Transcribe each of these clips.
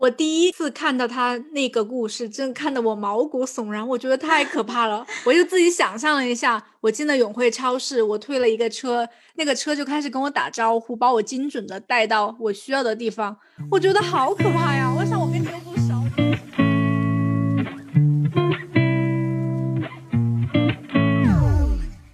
我第一次看到他那个故事，真看得我毛骨悚然，我觉得太可怕了。我就自己想象了一下，我进了永辉超市，我推了一个车，那个车就开始跟我打招呼，把我精准的带到我需要的地方，我觉得好可怕呀！我想我跟你又不熟。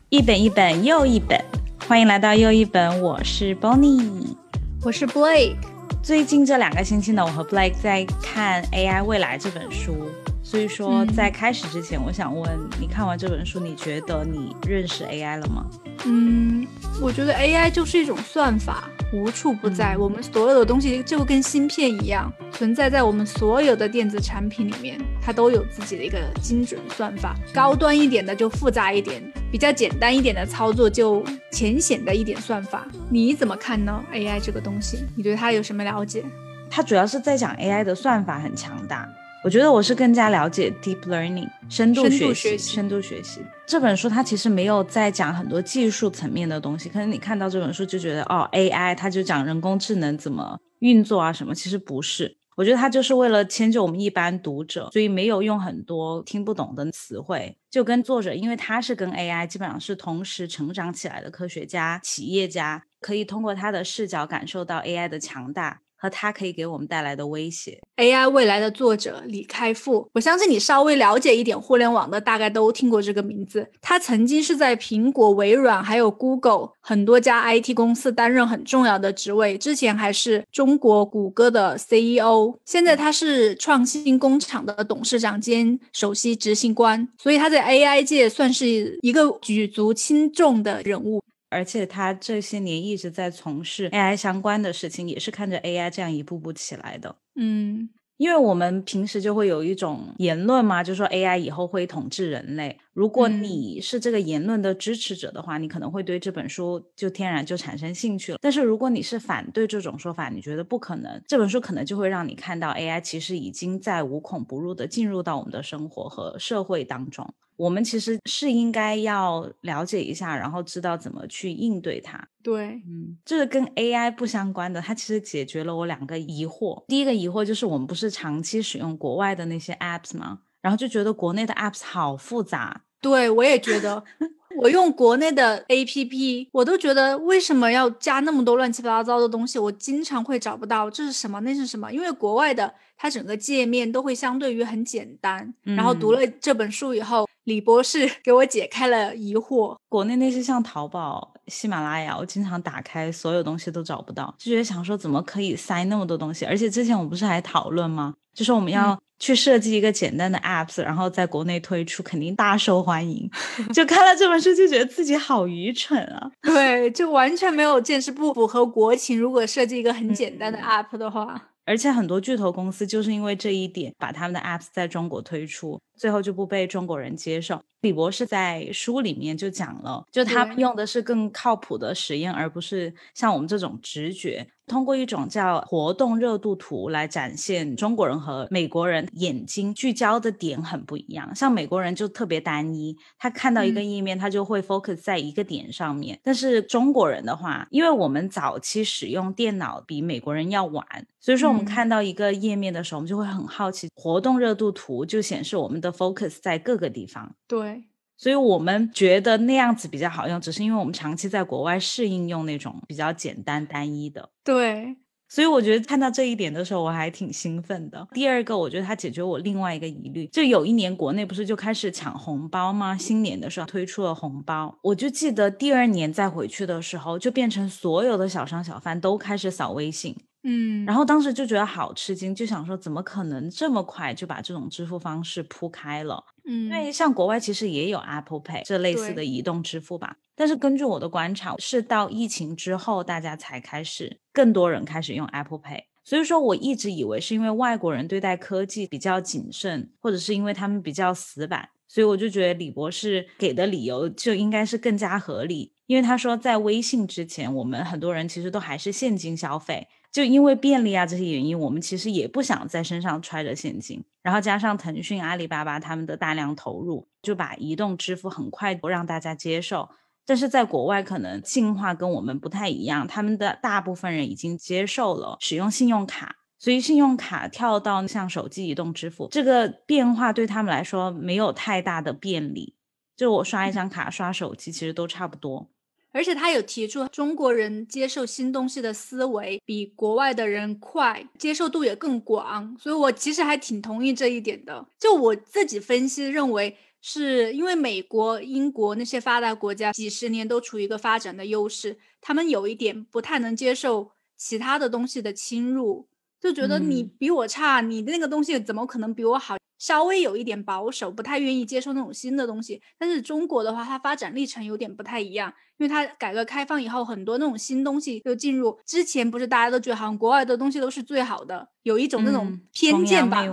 一本一本又一本，欢迎来到又一本，我是 Bonnie，我是 Blake。最近这两个星期呢，我和 Blake 在看《AI 未来》这本书。所以说，在开始之前，我想问你，看完这本书，你觉得你认识 AI 了吗？嗯，我觉得 AI 就是一种算法，无处不在。我们所有的东西就跟芯片一样，存在在我们所有的电子产品里面，它都有自己的一个精准算法。高端一点的就复杂一点，比较简单一点的操作就浅显的一点算法。你怎么看呢？AI 这个东西，你对它有什么了解？它主要是在讲 AI 的算法很强大。我觉得我是更加了解 deep learning 深度学习，深度学习这本书它其实没有在讲很多技术层面的东西，可能你看到这本书就觉得哦 AI 它就讲人工智能怎么运作啊什么，其实不是。我觉得它就是为了迁就我们一般读者，所以没有用很多听不懂的词汇，就跟作者，因为他是跟 AI 基本上是同时成长起来的科学家、企业家，可以通过他的视角感受到 AI 的强大。和它可以给我们带来的威胁。AI 未来的作者李开复，我相信你稍微了解一点互联网的，大概都听过这个名字。他曾经是在苹果、微软还有 Google 很多家 IT 公司担任很重要的职位，之前还是中国谷歌的 CEO。现在他是创新工厂的董事长兼首席执行官，所以他在 AI 界算是一个举足轻重的人物。而且他这些年一直在从事 AI 相关的事情，也是看着 AI 这样一步步起来的。嗯。因为我们平时就会有一种言论嘛，就说 AI 以后会统治人类。如果你是这个言论的支持者的话，你可能会对这本书就天然就产生兴趣了。但是如果你是反对这种说法，你觉得不可能，这本书可能就会让你看到 AI 其实已经在无孔不入的进入到我们的生活和社会当中。我们其实是应该要了解一下，然后知道怎么去应对它。对，嗯，这个跟 AI 不相关的，它其实解决了我两个疑惑。第一个疑惑就是我们不是长期使用国外的那些 apps 吗？然后就觉得国内的 apps 好复杂。对，我也觉得，我用国内的 app，我都觉得为什么要加那么多乱七八糟的东西？我经常会找不到这是什么，那是什么？因为国外的它整个界面都会相对于很简单。然后读了这本书以后。李博士 给我解开了疑惑。国内那些像淘宝、喜马拉雅，我经常打开，所有东西都找不到，就觉得想说怎么可以塞那么多东西？而且之前我不是还讨论吗？就是我们要去设计一个简单的 apps，然后在国内推出，肯定大受欢迎。就看了这本书，就觉得自己好愚蠢啊！对，就完全没有见识，不符合国情。如果设计一个很简单的 app 的话。而且很多巨头公司就是因为这一点，把他们的 apps 在中国推出，最后就不被中国人接受。李博士在书里面就讲了，就他们用的是更靠谱的实验，而不是像我们这种直觉。通过一种叫活动热度图来展现中国人和美国人眼睛聚焦的点很不一样。像美国人就特别单一，他看到一个页面，他就会 focus 在一个点上面。但是中国人的话，因为我们早期使用电脑比美国人要晚，所以说我们看到一个页面的时候，我们就会很好奇。活动热度图就显示我们的 focus 在各个地方。对。所以我们觉得那样子比较好用，只是因为我们长期在国外适应用那种比较简单单一的。对，所以我觉得看到这一点的时候，我还挺兴奋的。第二个，我觉得它解决我另外一个疑虑，就有一年国内不是就开始抢红包吗？新年的时候推出了红包，我就记得第二年再回去的时候，就变成所有的小商小贩都开始扫微信。嗯，然后当时就觉得好吃惊，就想说怎么可能这么快就把这种支付方式铺开了？嗯，因为像国外其实也有 Apple Pay 这类似的移动支付吧，但是根据我的观察，是到疫情之后大家才开始更多人开始用 Apple Pay。所以说我一直以为是因为外国人对待科技比较谨慎，或者是因为他们比较死板，所以我就觉得李博士给的理由就应该是更加合理，因为他说在微信之前，我们很多人其实都还是现金消费。就因为便利啊这些原因，我们其实也不想在身上揣着现金。然后加上腾讯、阿里巴巴他们的大量投入，就把移动支付很快让大家接受。但是在国外可能进化跟我们不太一样，他们的大部分人已经接受了使用信用卡。所以信用卡跳到像手机移动支付，这个变化对他们来说没有太大的便利。就我刷一张卡、刷手机，其实都差不多。而且他有提出，中国人接受新东西的思维比国外的人快，接受度也更广。所以我其实还挺同意这一点的。就我自己分析认为，是因为美国、英国那些发达国家几十年都处于一个发展的优势，他们有一点不太能接受其他的东西的侵入。就觉得你比我差，你的那个东西怎么可能比我好？稍微有一点保守，不太愿意接受那种新的东西。但是中国的话，它发展历程有点不太一样，因为它改革开放以后，很多那种新东西就进入。之前不是大家都觉得好像国外的东西都是最好的，有一种那种偏见吧？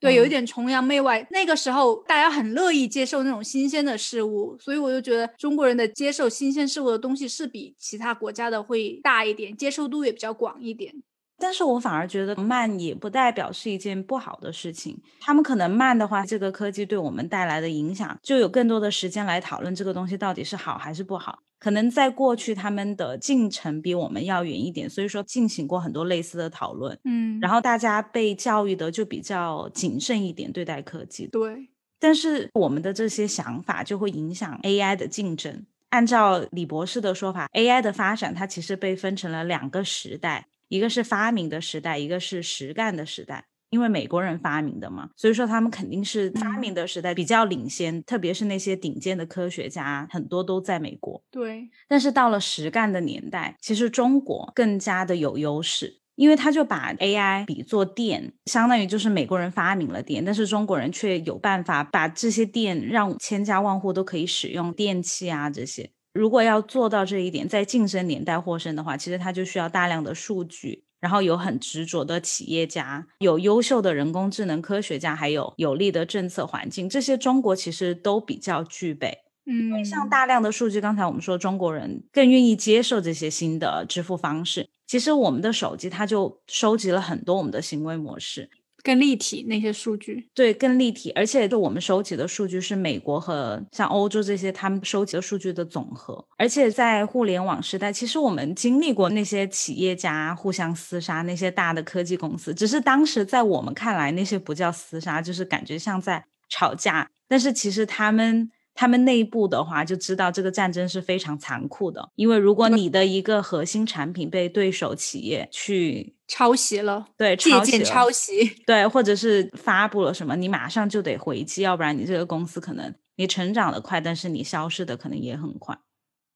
对，有一点崇洋媚外。那个时候大家很乐意接受那种新鲜的事物，所以我就觉得中国人的接受新鲜事物的东西是比其他国家的会大一点，接受度也比较广一点。但是我反而觉得慢也不代表是一件不好的事情。他们可能慢的话，这个科技对我们带来的影响，就有更多的时间来讨论这个东西到底是好还是不好。可能在过去他们的进程比我们要远一点，所以说进行过很多类似的讨论。嗯，然后大家被教育的就比较谨慎一点对待科技。对，但是我们的这些想法就会影响 AI 的竞争。按照李博士的说法，AI 的发展它其实被分成了两个时代。一个是发明的时代，一个是实干的时代。因为美国人发明的嘛，所以说他们肯定是发明的时代比较领先，特别是那些顶尖的科学家，很多都在美国。对。但是到了实干的年代，其实中国更加的有优势，因为他就把 AI 比作电，相当于就是美国人发明了电，但是中国人却有办法把这些电让千家万户都可以使用电器啊这些。如果要做到这一点，在竞争年代获胜的话，其实它就需要大量的数据，然后有很执着的企业家，有优秀的人工智能科学家，还有有利的政策环境，这些中国其实都比较具备。嗯，像大量的数据，刚才我们说中国人更愿意接受这些新的支付方式，其实我们的手机它就收集了很多我们的行为模式。更立体那些数据，对，更立体，而且就我们收集的数据是美国和像欧洲这些他们收集的数据的总和。而且在互联网时代，其实我们经历过那些企业家互相厮杀，那些大的科技公司，只是当时在我们看来那些不叫厮杀，就是感觉像在吵架。但是其实他们。他们内部的话就知道这个战争是非常残酷的，因为如果你的一个核心产品被对手企业去抄袭了，对，借鉴抄袭，对，或者是发布了什么，你马上就得回击，要不然你这个公司可能你成长的快，但是你消失的可能也很快。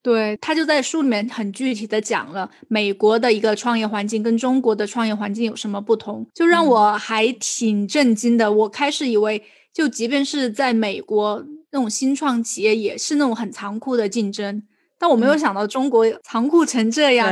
对他就在书里面很具体的讲了美国的一个创业环境跟中国的创业环境有什么不同，就让我还挺震惊的。我开始以为，就即便是在美国。那种新创企业也是那种很残酷的竞争，但我没有想到中国残酷成这样。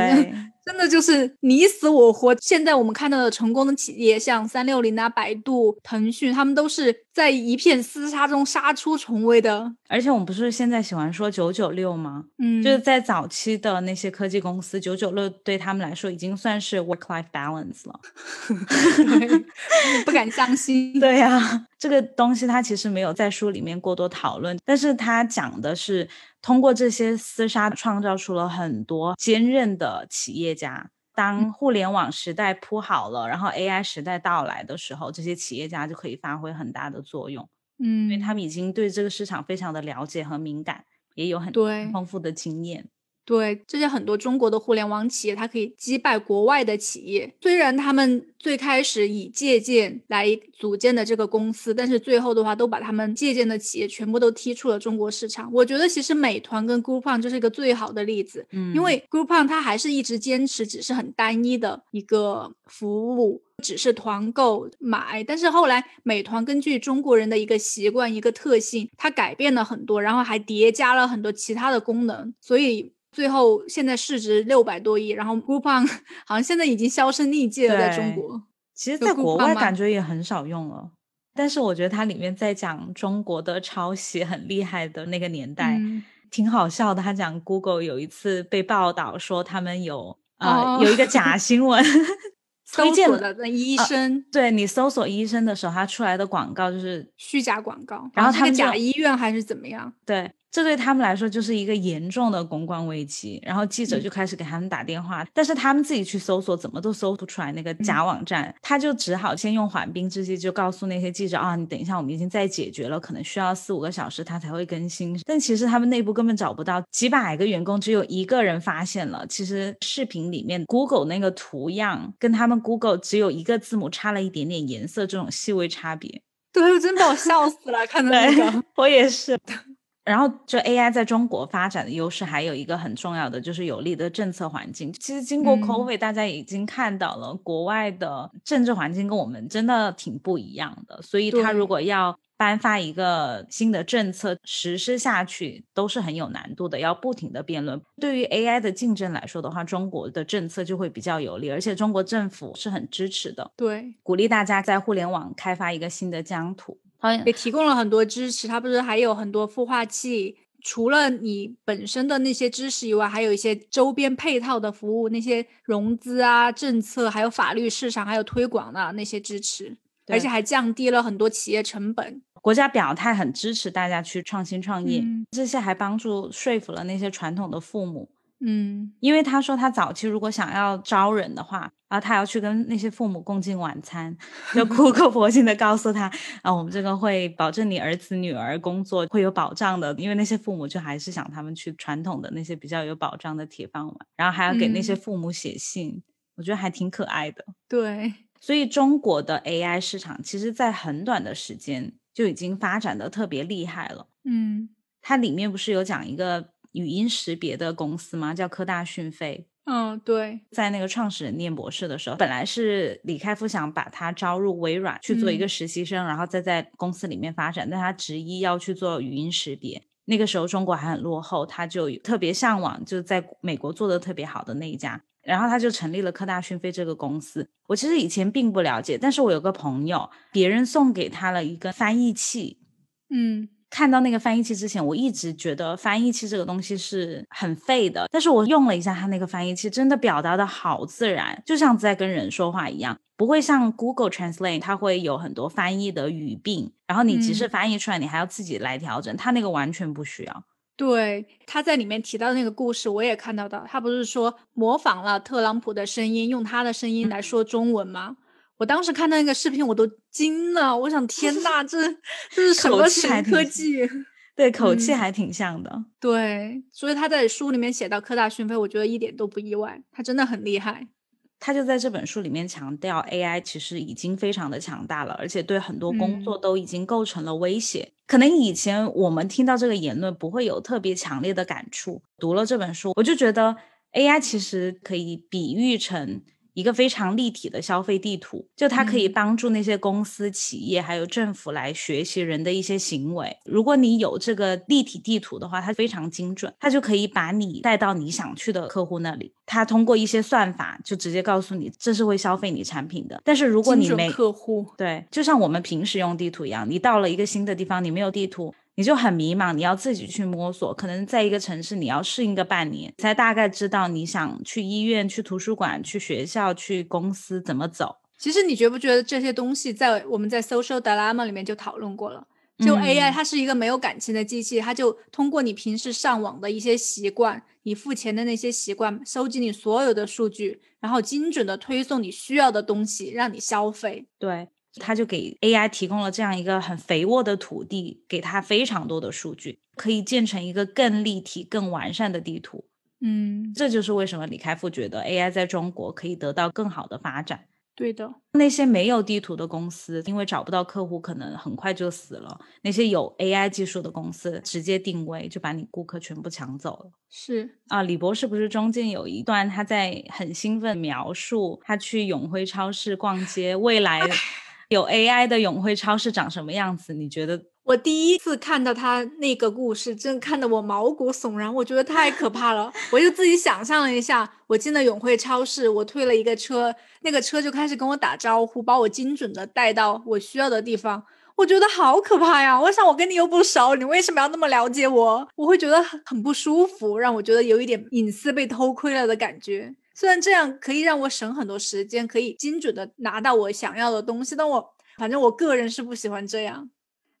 真的就是你死我活。现在我们看到的成功的企业，像三六零啊、百度、腾讯，他们都是在一片厮杀中杀出重围的。而且我们不是现在喜欢说九九六吗？嗯，就是在早期的那些科技公司，九九六对他们来说已经算是 work-life balance 了。不敢相信。对呀，这个东西它其实没有在书里面过多讨论，但是它讲的是。通过这些厮杀，创造出了很多坚韧的企业家。当互联网时代铺好了，然后 AI 时代到来的时候，这些企业家就可以发挥很大的作用。嗯，因为他们已经对这个市场非常的了解和敏感，也有很丰富的经验。对，这些很多中国的互联网企业，它可以击败国外的企业。虽然他们最开始以借鉴来组建的这个公司，但是最后的话，都把他们借鉴的企业全部都踢出了中国市场。我觉得其实美团跟 Groupon 就是一个最好的例子，嗯，因为 Groupon 它还是一直坚持只是很单一的一个服务，只是团购买。但是后来美团根据中国人的一个习惯、一个特性，它改变了很多，然后还叠加了很多其他的功能，所以。最后，现在市值六百多亿，然后 Groupon 好像现在已经销声匿迹了，在中国。其实，在国外感觉也很少用了。但是，我觉得它里面在讲中国的抄袭很厉害的那个年代，挺好笑的。他讲 Google 有一次被报道说他们有啊有一个假新闻，推荐的那医生。对你搜索医生的时候，他出来的广告就是虚假广告。然后他们假医院还是怎么样？对。这对他们来说就是一个严重的公关危机。然后记者就开始给他们打电话，但是他们自己去搜索，怎么都搜不出来那个假网站，他就只好先用缓兵之计，就告诉那些记者啊，你等一下，我们已经在解决了，可能需要四五个小时他才会更新。但其实他们内部根本找不到，几百个员工只有一个人发现了，其实视频里面 Google 那个图样跟他们 Google 只有一个字母差了一点点颜色，这种细微差别。对，我真把我笑死了，看到那个，我也是。然后，这 AI 在中国发展的优势还有一个很重要的，就是有利的政策环境。其实经过 COVID，大家已经看到了国外的政治环境跟我们真的挺不一样的。所以，他如果要颁发一个新的政策实施下去，都是很有难度的，要不停的辩论。对于 AI 的竞争来说的话，中国的政策就会比较有利，而且中国政府是很支持的，对，鼓励大家在互联网开发一个新的疆土。也提供了很多支持，它不是还有很多孵化器？除了你本身的那些知识以外，还有一些周边配套的服务，那些融资啊、政策，还有法律、市场，还有推广的那些支持，而且还降低了很多企业成本。国家表态很支持大家去创新创业，这些还帮助说服了那些传统的父母。嗯，因为他说他早期如果想要招人的话，然后他要去跟那些父母共进晚餐，就苦口婆心的告诉他啊，我们这个会保证你儿子女儿工作会有保障的，因为那些父母就还是想他们去传统的那些比较有保障的铁饭碗，然后还要给那些父母写信，我觉得还挺可爱的。对，所以中国的 AI 市场其实在很短的时间就已经发展的特别厉害了。嗯，它里面不是有讲一个。语音识别的公司吗？叫科大讯飞。嗯，对，在那个创始人念博士的时候，本来是李开复想把他招入微软去做一个实习生，然后再在公司里面发展，但他执意要去做语音识别。那个时候中国还很落后，他就特别向往就在美国做的特别好的那一家，然后他就成立了科大讯飞这个公司。我其实以前并不了解，但是我有个朋友，别人送给他了一个翻译器，嗯。看到那个翻译器之前，我一直觉得翻译器这个东西是很废的。但是我用了一下它那个翻译器，真的表达的好自然，就像在跟人说话一样，不会像 Google Translate，它会有很多翻译的语病，然后你即使翻译出来，你还要自己来调整。它那个完全不需要。对，他在里面提到的那个故事，我也看到的，他不是说模仿了特朗普的声音，用他的声音来说中文吗？我当时看到那个视频，我都惊了。我想，天呐，这这是什么新科技？对，口气还挺像的。对，所以他在书里面写到科大讯飞，我觉得一点都不意外。他真的很厉害。他就在这本书里面强调，AI 其实已经非常的强大了，而且对很多工作都已经构成了威胁。可能以前我们听到这个言论不会有特别强烈的感触，读了这本书，我就觉得 AI 其实可以比喻成。一个非常立体的消费地图，就它可以帮助那些公司、企业还有政府来学习人的一些行为。如果你有这个立体地图的话，它非常精准，它就可以把你带到你想去的客户那里。它通过一些算法，就直接告诉你这是会消费你产品的。但是如果你没客户，对，就像我们平时用地图一样，你到了一个新的地方，你没有地图。你就很迷茫，你要自己去摸索。可能在一个城市，你要适应个半年，才大概知道你想去医院、去图书馆、去学校、去公司怎么走。其实你觉不觉得这些东西在我们在 Social Dilemma 里面就讨论过了？就 AI 它是一个没有感情的机器，它就通过你平时上网的一些习惯、你付钱的那些习惯，收集你所有的数据，然后精准的推送你需要的东西，让你消费。对。他就给 AI 提供了这样一个很肥沃的土地，给他非常多的数据，可以建成一个更立体、更完善的地图。嗯，这就是为什么李开复觉得 AI 在中国可以得到更好的发展。对的，那些没有地图的公司，因为找不到客户，可能很快就死了。那些有 AI 技术的公司，直接定位就把你顾客全部抢走了。是啊，李博士不是中间有一段他在很兴奋描述他去永辉超市逛街，未来。有 AI 的永辉超市长什么样子？你觉得？我第一次看到他那个故事，真的看得我毛骨悚然，我觉得太可怕了。我就自己想象了一下，我进了永辉超市，我推了一个车，那个车就开始跟我打招呼，把我精准的带到我需要的地方。我觉得好可怕呀！我想我跟你又不熟，你为什么要那么了解我？我会觉得很很不舒服，让我觉得有一点隐私被偷窥了的感觉。虽然这样可以让我省很多时间，可以精准的拿到我想要的东西，但我反正我个人是不喜欢这样。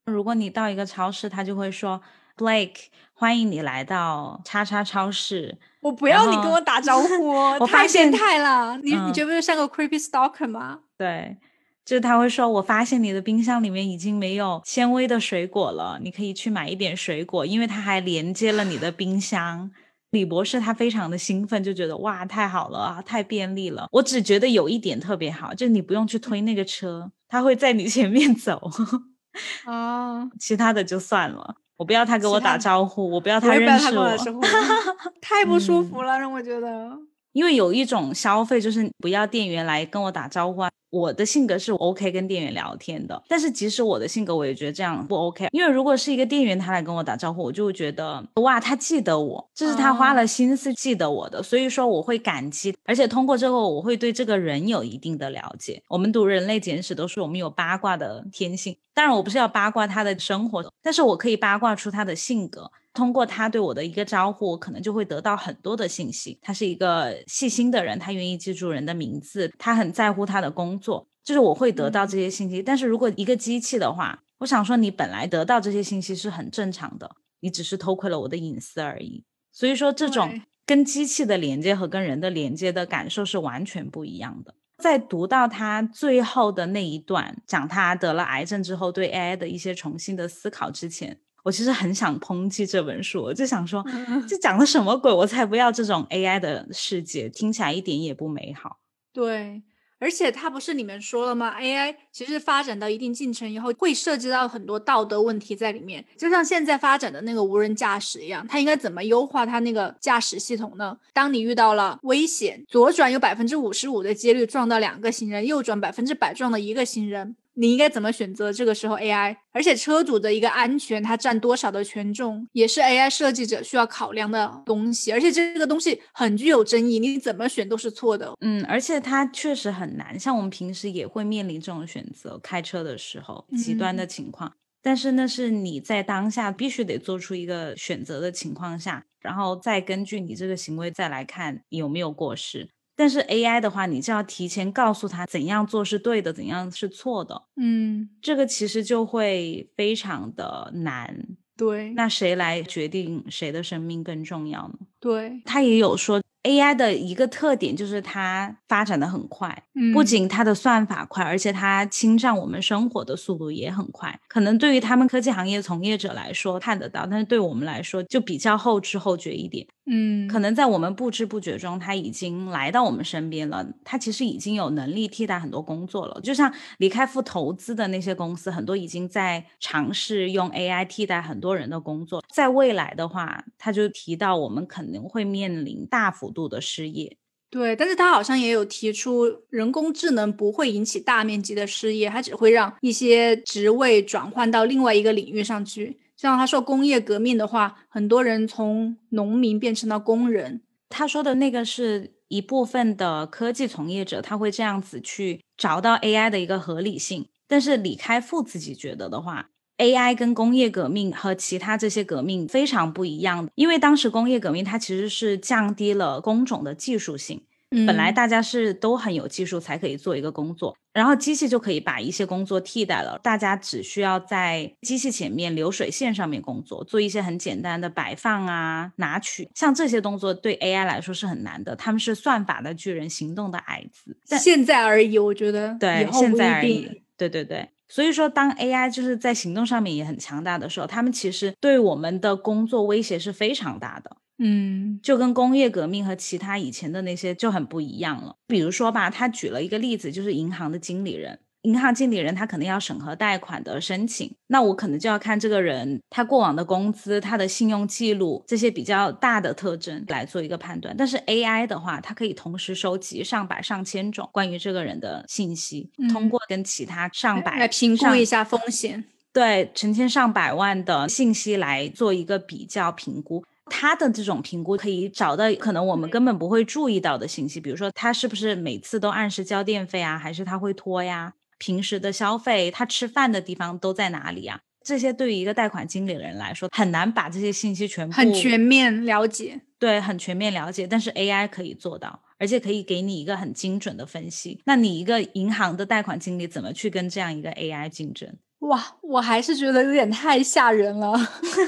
如果你到一个超市，他就会说 Blake，欢迎你来到叉叉超市。我不要你跟我打招呼，我发现太了。你你觉不觉得像个 creepy stalker 吗？对，就是他会说，我发现你的冰箱里面已经没有纤维的水果了，你可以去买一点水果，因为它还连接了你的冰箱。李博士他非常的兴奋，就觉得哇，太好了啊，太便利了。我只觉得有一点特别好，就是你不用去推那个车，他会在你前面走。哦，其他的就算了，我不要他给我打招呼，我不要他认识我，太不舒服了，让我觉得。因为有一种消费就是不要店员来跟我打招呼啊。我的性格是 OK 跟店员聊天的，但是即使我的性格，我也觉得这样不 OK。因为如果是一个店员他来跟我打招呼，我就会觉得哇，他记得我，这是他花了心思记得我的，所以说我会感激。而且通过这个，我会对这个人有一定的了解。我们读人类简史都是我们有八卦的天性，当然我不是要八卦他的生活，但是我可以八卦出他的性格。通过他对我的一个招呼，我可能就会得到很多的信息。他是一个细心的人，他愿意记住人的名字，他很在乎他的工作，就是我会得到这些信息。但是如果一个机器的话，我想说，你本来得到这些信息是很正常的，你只是偷窥了我的隐私而已。所以说，这种跟机器的连接和跟人的连接的感受是完全不一样的。在读到他最后的那一段，讲他得了癌症之后对 AI 的一些重新的思考之前。我其实很想抨击这本书，我就想说，这讲的什么鬼？我才不要这种 AI 的世界，听起来一点也不美好。对，而且它不是里面说了吗？AI 其实发展到一定进程以后，会涉及到很多道德问题在里面。就像现在发展的那个无人驾驶一样，它应该怎么优化它那个驾驶系统呢？当你遇到了危险，左转有百分之五十五的几率撞到两个行人，右转百分之百撞到一个行人。你应该怎么选择？这个时候 AI，而且车主的一个安全，它占多少的权重，也是 AI 设计者需要考量的东西。而且这个东西很具有争议，你怎么选都是错的。嗯，而且它确实很难。像我们平时也会面临这种选择，开车的时候极端的情况。但是那是你在当下必须得做出一个选择的情况下，然后再根据你这个行为再来看有没有过失。但是 AI 的话，你就要提前告诉他怎样做是对的，怎样是错的。嗯，这个其实就会非常的难。对，那谁来决定谁的生命更重要呢？对，他也有说。AI 的一个特点就是它发展的很快，嗯，不仅它的算法快，而且它侵占我们生活的速度也很快。可能对于他们科技行业从业者来说看得到，但是对我们来说就比较后知后觉一点。嗯，可能在我们不知不觉中，他已经来到我们身边了。他其实已经有能力替代很多工作了。就像李开复投资的那些公司，很多已经在尝试用 AI 替代很多人的工作。在未来的话，他就提到我们可能会面临大幅。度的失业，对，但是他好像也有提出，人工智能不会引起大面积的失业，它只会让一些职位转换到另外一个领域上去。像他说工业革命的话，很多人从农民变成了工人。他说的那个是一部分的科技从业者，他会这样子去找到 AI 的一个合理性。但是李开复自己觉得的话。AI 跟工业革命和其他这些革命非常不一样的，因为当时工业革命它其实是降低了工种的技术性，本来大家是都很有技术才可以做一个工作，然后机器就可以把一些工作替代了，大家只需要在机器前面流水线上面工作，做一些很简单的摆放啊、拿取，像这些动作对 AI 来说是很难的，他们是算法的巨人，行动的矮子。但现在而已，我觉得对，现在而已，对对对。所以说，当 AI 就是在行动上面也很强大的时候，他们其实对我们的工作威胁是非常大的。嗯，就跟工业革命和其他以前的那些就很不一样了。比如说吧，他举了一个例子，就是银行的经理人。银行经理人他可能要审核贷款的申请，那我可能就要看这个人他过往的工资、他的信用记录这些比较大的特征来做一个判断。但是 AI 的话，它可以同时收集上百上千种关于这个人的信息，通过跟其他上百来评估一下风险，对成千上百万的信息来做一个比较评估。他的这种评估可以找到可能我们根本不会注意到的信息，比如说他是不是每次都按时交电费啊，还是他会拖呀？平时的消费，他吃饭的地方都在哪里啊？这些对于一个贷款经理人来说，很难把这些信息全部很全面了解。对，很全面了解。但是 AI 可以做到，而且可以给你一个很精准的分析。那你一个银行的贷款经理怎么去跟这样一个 AI 竞争？哇，我还是觉得有点太吓人了。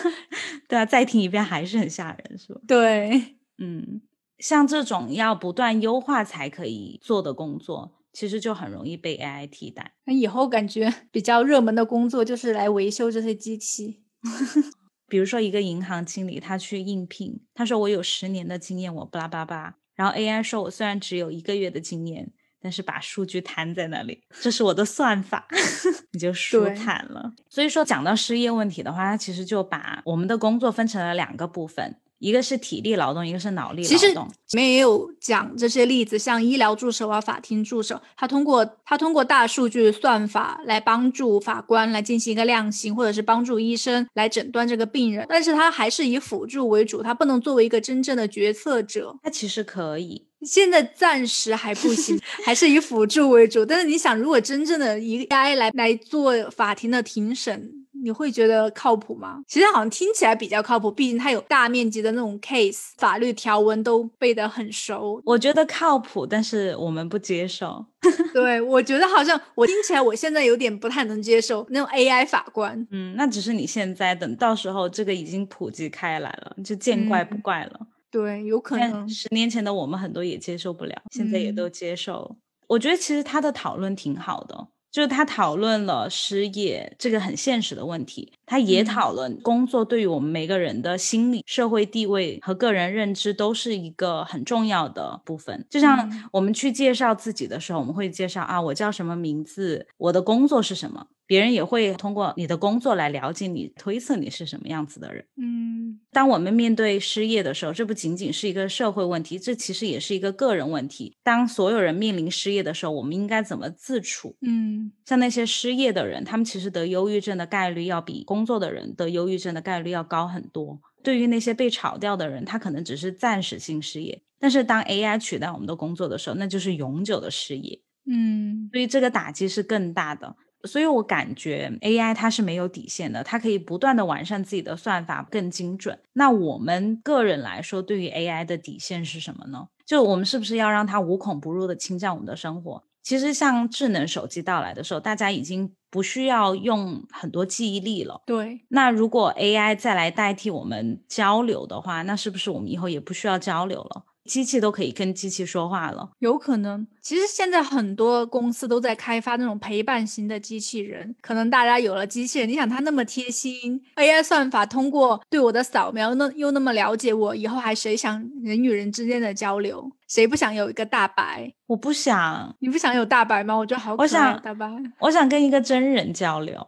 对啊，再听一遍还是很吓人，是吧？对，嗯，像这种要不断优化才可以做的工作，其实就很容易被 AI 替代。那以后感觉比较热门的工作就是来维修这些机器。比如说一个银行经理，他去应聘，他说我有十年的经验，我巴拉巴拉，然后 AI 说我虽然只有一个月的经验。但是把数据摊在那里，这是我的算法，你就舒坦了。所以说，讲到失业问题的话，它其实就把我们的工作分成了两个部分，一个是体力劳动，一个是脑力劳动。其实里面也有讲这些例子，像医疗助手啊、法庭助手，他通过他通过大数据算法来帮助法官来进行一个量刑，或者是帮助医生来诊断这个病人，但是他还是以辅助为主，他不能作为一个真正的决策者。他其实可以。现在暂时还不行，还是以辅助为主。但是你想，如果真正的一个 AI 来来做法庭的庭审，你会觉得靠谱吗？其实好像听起来比较靠谱，毕竟它有大面积的那种 case，法律条文都背得很熟。我觉得靠谱，但是我们不接受。对，我觉得好像我听起来，我现在有点不太能接受那种 AI 法官。嗯，那只是你现在，等到时候这个已经普及开来了，就见怪不怪了。对，有可能十年前的我们很多也接受不了，现在也都接受。我觉得其实他的讨论挺好的，就是他讨论了失业这个很现实的问题，他也讨论工作对于我们每个人的心理、社会地位和个人认知都是一个很重要的部分。就像我们去介绍自己的时候，我们会介绍啊，我叫什么名字，我的工作是什么。别人也会通过你的工作来了解你，推测你是什么样子的人。嗯，当我们面对失业的时候，这不仅仅是一个社会问题，这其实也是一个个人问题。当所有人面临失业的时候，我们应该怎么自处？嗯，像那些失业的人，他们其实得忧郁症的概率要比工作的人得忧郁症的概率要高很多。对于那些被炒掉的人，他可能只是暂时性失业，但是当 AI 取代我们的工作的时候，那就是永久的失业。嗯，所以这个打击是更大的。所以我感觉 AI 它是没有底线的，它可以不断的完善自己的算法，更精准。那我们个人来说，对于 AI 的底线是什么呢？就我们是不是要让它无孔不入的侵占我们的生活？其实像智能手机到来的时候，大家已经不需要用很多记忆力了。对。那如果 AI 再来代替我们交流的话，那是不是我们以后也不需要交流了？机器都可以跟机器说话了，有可能。其实现在很多公司都在开发那种陪伴型的机器人，可能大家有了机器人，你想它那么贴心，AI 算法通过对我的扫描，那又那么了解我，以后还谁想人与人之间的交流？谁不想有一个大白？我不想，你不想有大白吗？我觉得好可爱，大白。我想跟一个真人交流。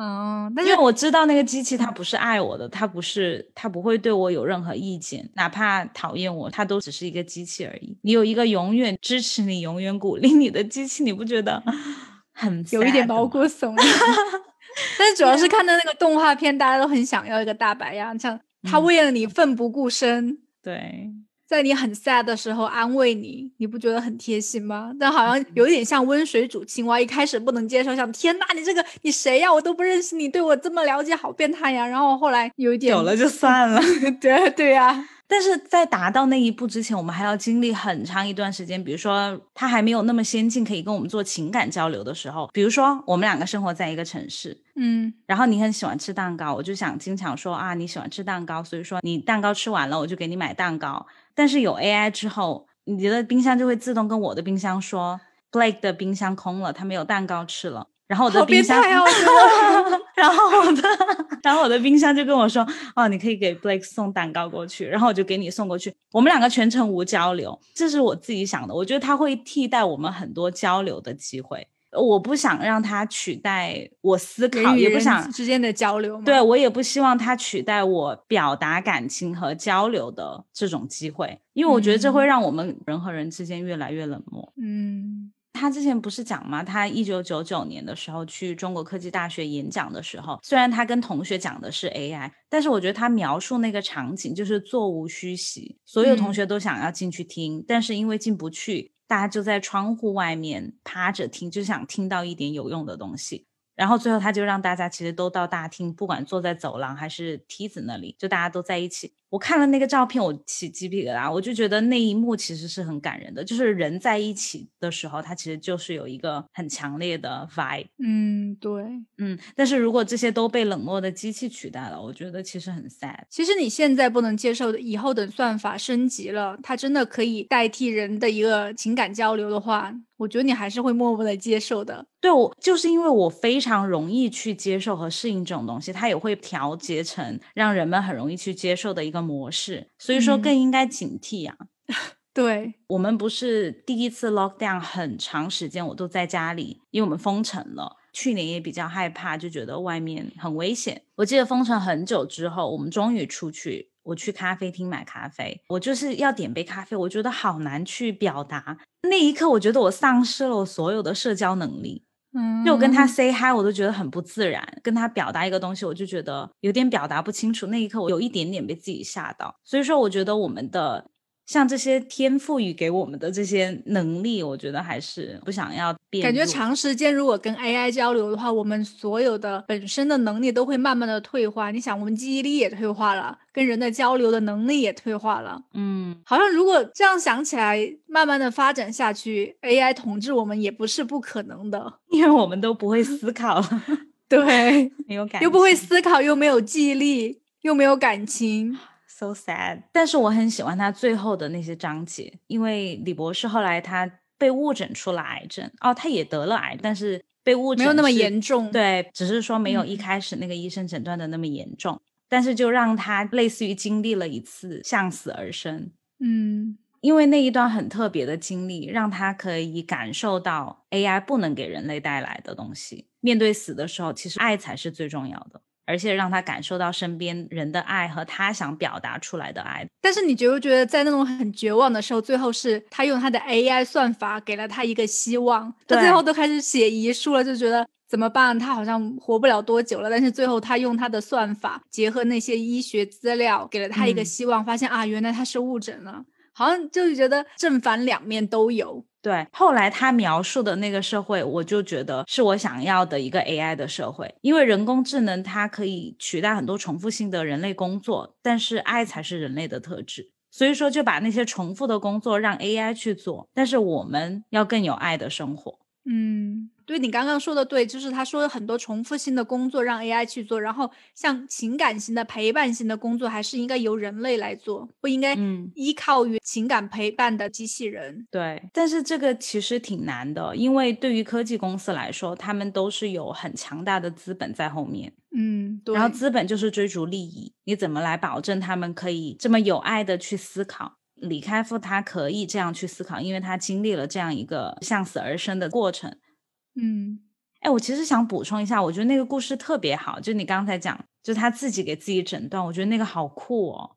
嗯，因为我知道那个机器它不是爱我的，它不是，它不会对我有任何意见，哪怕讨厌我，它都只是一个机器而已。你有一个永远支持你、永远鼓励你的机器，你不觉得 很有一点毛骨悚然？但是主要是看到那个动画片，大家都很想要一个大白样，像他为了你奋不顾身。对。在你很 sad 的时候安慰你，你不觉得很贴心吗？但好像有点像温水煮青蛙，一开始不能接受，想天呐，你这个你谁呀？我都不认识你，对我这么了解，好变态呀！然后后来有一点有了就算了，对对呀。但是在达到那一步之前，我们还要经历很长一段时间。比如说，他还没有那么先进，可以跟我们做情感交流的时候。比如说，我们两个生活在一个城市，嗯，然后你很喜欢吃蛋糕，我就想经常说啊，你喜欢吃蛋糕，所以说你蛋糕吃完了，我就给你买蛋糕。但是有 AI 之后，你的冰箱就会自动跟我的冰箱说，Blake 的冰箱空了，他没有蛋糕吃了。然后我的冰箱，然后我的，然后我的冰箱就跟我说，哦，你可以给 Blake 送蛋糕过去，然后我就给你送过去。我们两个全程无交流，这是我自己想的。我觉得它会替代我们很多交流的机会。我不想让它取代我思考，也不想之间的交流。对我也不希望它取代我表达感情和交流的这种机会，因为我觉得这会让我们人和人之间越来越冷漠。嗯。他之前不是讲吗？他一九九九年的时候去中国科技大学演讲的时候，虽然他跟同学讲的是 AI，但是我觉得他描述那个场景就是座无虚席，所有同学都想要进去听，但是因为进不去，大家就在窗户外面趴着听，就想听到一点有用的东西。然后最后他就让大家其实都到大厅，不管坐在走廊还是梯子那里，就大家都在一起。我看了那个照片，我起鸡皮疙瘩，我就觉得那一幕其实是很感人的。就是人在一起的时候，他其实就是有一个很强烈的 vibe。嗯，对，嗯。但是如果这些都被冷漠的机器取代了，我觉得其实很 sad。其实你现在不能接受的，以后等算法升级了，它真的可以代替人的一个情感交流的话。我觉得你还是会默默的接受的。对，我就是因为我非常容易去接受和适应这种东西，它也会调节成让人们很容易去接受的一个模式，所以说更应该警惕啊。对我们不是第一次 lock down 很长时间，我都在家里，因为我们封城了。去年也比较害怕，就觉得外面很危险。我记得封城很久之后，我们终于出去。我去咖啡厅买咖啡，我就是要点杯咖啡，我觉得好难去表达。那一刻，我觉得我丧失了我所有的社交能力。嗯，就我跟他 say hi，我都觉得很不自然。跟他表达一个东西，我就觉得有点表达不清楚。那一刻，我有一点点被自己吓到。所以说，我觉得我们的。像这些天赋予给我们的这些能力，我觉得还是不想要变。感觉长时间如果跟 AI 交流的话，我们所有的本身的能力都会慢慢的退化。你想，我们记忆力也退化了，跟人的交流的能力也退化了。嗯，好像如果这样想起来，慢慢的发展下去，AI 统治我们也不是不可能的，因为我们都不会思考。对，没有 感，又不会思考，又没有记忆力，又没有感情。So sad，但是我很喜欢他最后的那些章节，因为李博士后来他被误诊出了癌症，哦，他也得了癌，但是被误诊没有那么严重，对，只是说没有一开始那个医生诊断的那么严重，但是就让他类似于经历了一次向死而生，嗯，因为那一段很特别的经历，让他可以感受到 AI 不能给人类带来的东西，面对死的时候，其实爱才是最重要的。而且让他感受到身边人的爱和他想表达出来的爱。但是你觉不觉得，在那种很绝望的时候，最后是他用他的 AI 算法给了他一个希望。他最后都开始写遗书了，就觉得怎么办？他好像活不了多久了。但是最后他用他的算法，结合那些医学资料，给了他一个希望。发现啊，原来他是误诊了。好像就是觉得正反两面都有。对，后来他描述的那个社会，我就觉得是我想要的一个 AI 的社会，因为人工智能它可以取代很多重复性的人类工作，但是爱才是人类的特质，所以说就把那些重复的工作让 AI 去做，但是我们要更有爱的生活。嗯。对你刚刚说的对，就是他说很多重复性的工作让 AI 去做，然后像情感型的、陪伴型的工作，还是应该由人类来做，不应该依靠于情感陪伴的机器人。对，但是这个其实挺难的，因为对于科技公司来说，他们都是有很强大的资本在后面。嗯，对。然后资本就是追逐利益，你怎么来保证他们可以这么有爱的去思考？李开复他可以这样去思考，因为他经历了这样一个向死而生的过程。嗯，哎，我其实想补充一下，我觉得那个故事特别好，就你刚才讲，就他自己给自己诊断，我觉得那个好酷哦。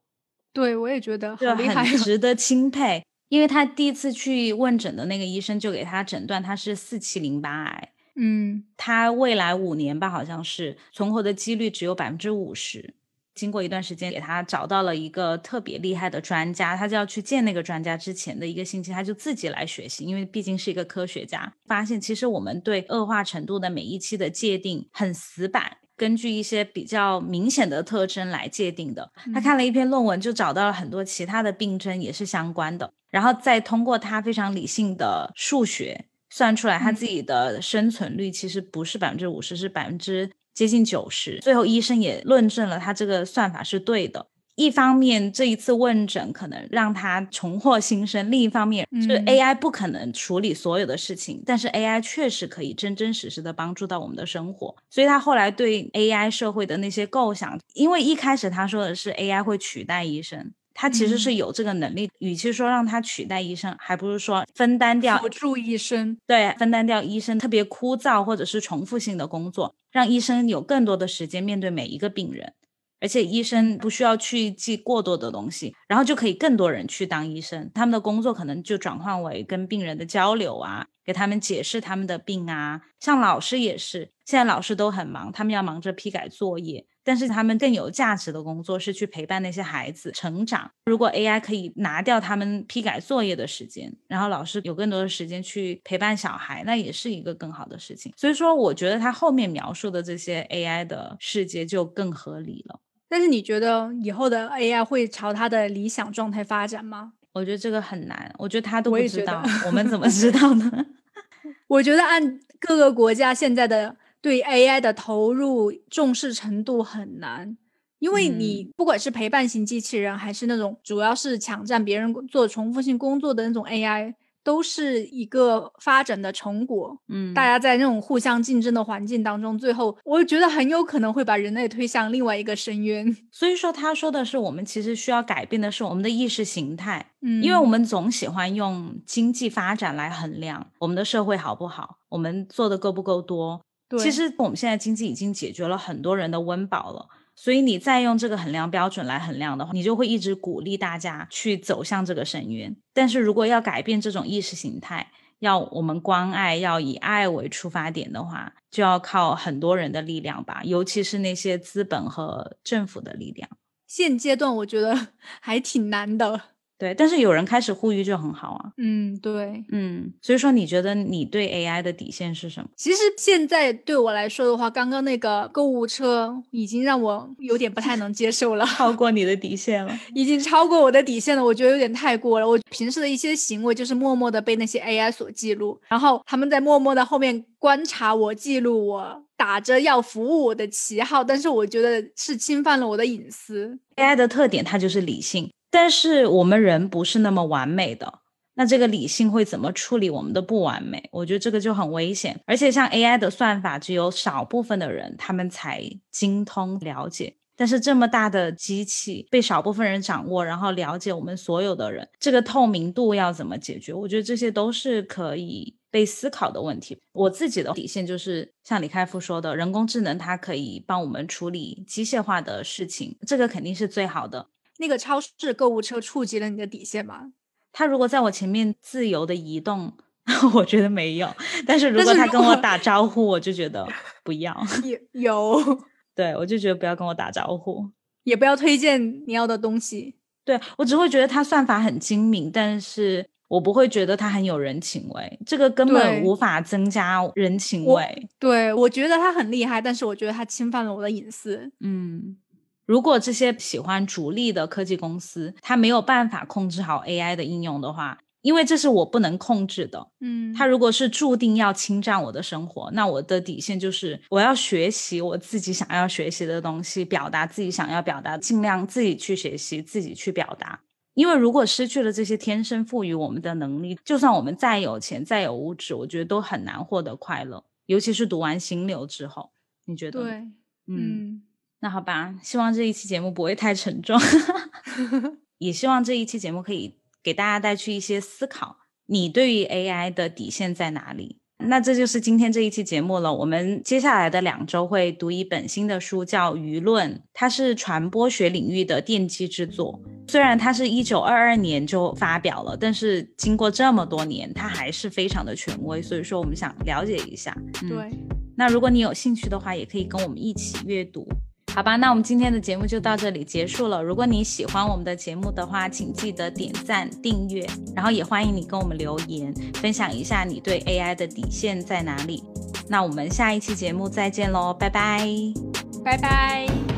对，我也觉得很值得钦佩，因为他第一次去问诊的那个医生就给他诊断他是四期淋巴癌，嗯，他未来五年吧，好像是存活的几率只有百分之五十。经过一段时间，给他找到了一个特别厉害的专家，他就要去见那个专家。之前的一个星期，他就自己来学习，因为毕竟是一个科学家。发现其实我们对恶化程度的每一期的界定很死板，根据一些比较明显的特征来界定的。他看了一篇论文，就找到了很多其他的病症也是相关的，然后再通过他非常理性的数学算出来，他自己的生存率其实不是百分之五十，是百分之。接近九十，最后医生也论证了他这个算法是对的。一方面，这一次问诊可能让他重获新生；另一方面，是 AI 不可能处理所有的事情，但是 AI 确实可以真真实实的帮助到我们的生活。所以他后来对 AI 社会的那些构想，因为一开始他说的是 AI 会取代医生。他其实是有这个能力，与其说让他取代医生，还不如说分担掉辅助医生，对，分担掉医生特别枯燥或者是重复性的工作，让医生有更多的时间面对每一个病人，而且医生不需要去记过多的东西，然后就可以更多人去当医生，他们的工作可能就转换为跟病人的交流啊，给他们解释他们的病啊，像老师也是，现在老师都很忙，他们要忙着批改作业。但是他们更有价值的工作是去陪伴那些孩子成长。如果 AI 可以拿掉他们批改作业的时间，然后老师有更多的时间去陪伴小孩，那也是一个更好的事情。所以说，我觉得他后面描述的这些 AI 的世界就更合理了。但是你觉得以后的 AI 会朝他的理想状态发展吗？我觉得这个很难，我觉得他都不知道，我们怎么知道呢？我觉得按各个国家现在的对 AI 的投入重视程度很难，因为你不管是陪伴型机器人，还是那种主要是抢占别人做重复性工作的那种 AI。都是一个发展的成果，嗯，大家在那种互相竞争的环境当中，最后我觉得很有可能会把人类推向另外一个深渊。所以说，他说的是，我们其实需要改变的是我们的意识形态，嗯，因为我们总喜欢用经济发展来衡量我们的社会好不好，我们做的够不够多。对，其实我们现在经济已经解决了很多人的温饱了。所以你再用这个衡量标准来衡量的话，你就会一直鼓励大家去走向这个深渊。但是如果要改变这种意识形态，要我们关爱，要以爱为出发点的话，就要靠很多人的力量吧，尤其是那些资本和政府的力量。现阶段我觉得 还挺难的。对，但是有人开始呼吁就很好啊。嗯，对，嗯，所以说你觉得你对 AI 的底线是什么？其实现在对我来说的话，刚刚那个购物车已经让我有点不太能接受了，超过你的底线了，已经超过我的底线了，我觉得有点太过了。我平时的一些行为就是默默的被那些 AI 所记录，然后他们在默默的后面观察我、记录我，打着要服务我的旗号，但是我觉得是侵犯了我的隐私。AI 的特点它就是理性。但是我们人不是那么完美的，那这个理性会怎么处理我们的不完美？我觉得这个就很危险。而且像 AI 的算法，只有少部分的人他们才精通了解。但是这么大的机器被少部分人掌握，然后了解我们所有的人，这个透明度要怎么解决？我觉得这些都是可以被思考的问题。我自己的底线就是像李开复说的，人工智能它可以帮我们处理机械化的事情，这个肯定是最好的。那个超市购物车触及了你的底线吗？他如果在我前面自由的移动，我觉得没有。但是如果他跟我打招呼，我就觉得不要。有有，对我就觉得不要跟我打招呼，也不要推荐你要的东西。对我只会觉得他算法很精明，但是我不会觉得他很有人情味。这个根本无法增加人情味。对我觉得他很厉害，但是我觉得他侵犯了我的隐私。嗯。如果这些喜欢逐利的科技公司，它没有办法控制好 AI 的应用的话，因为这是我不能控制的，嗯，它如果是注定要侵占我的生活，那我的底线就是我要学习我自己想要学习的东西，表达自己想要表达，尽量自己去学习，自己去表达。因为如果失去了这些天生赋予我们的能力，就算我们再有钱、再有物质，我觉得都很难获得快乐。尤其是读完《心流》之后，你觉得？对，嗯。那好吧，希望这一期节目不会太沉重，也希望这一期节目可以给大家带去一些思考。你对于 AI 的底线在哪里？那这就是今天这一期节目了。我们接下来的两周会读一本新的书，叫《舆论》，它是传播学领域的奠基之作。虽然它是一九二二年就发表了，但是经过这么多年，它还是非常的权威。所以说，我们想了解一下。对，那如果你有兴趣的话，也可以跟我们一起阅读。好吧，那我们今天的节目就到这里结束了。如果你喜欢我们的节目的话，请记得点赞、订阅，然后也欢迎你跟我们留言，分享一下你对 AI 的底线在哪里。那我们下一期节目再见喽，拜拜，拜拜。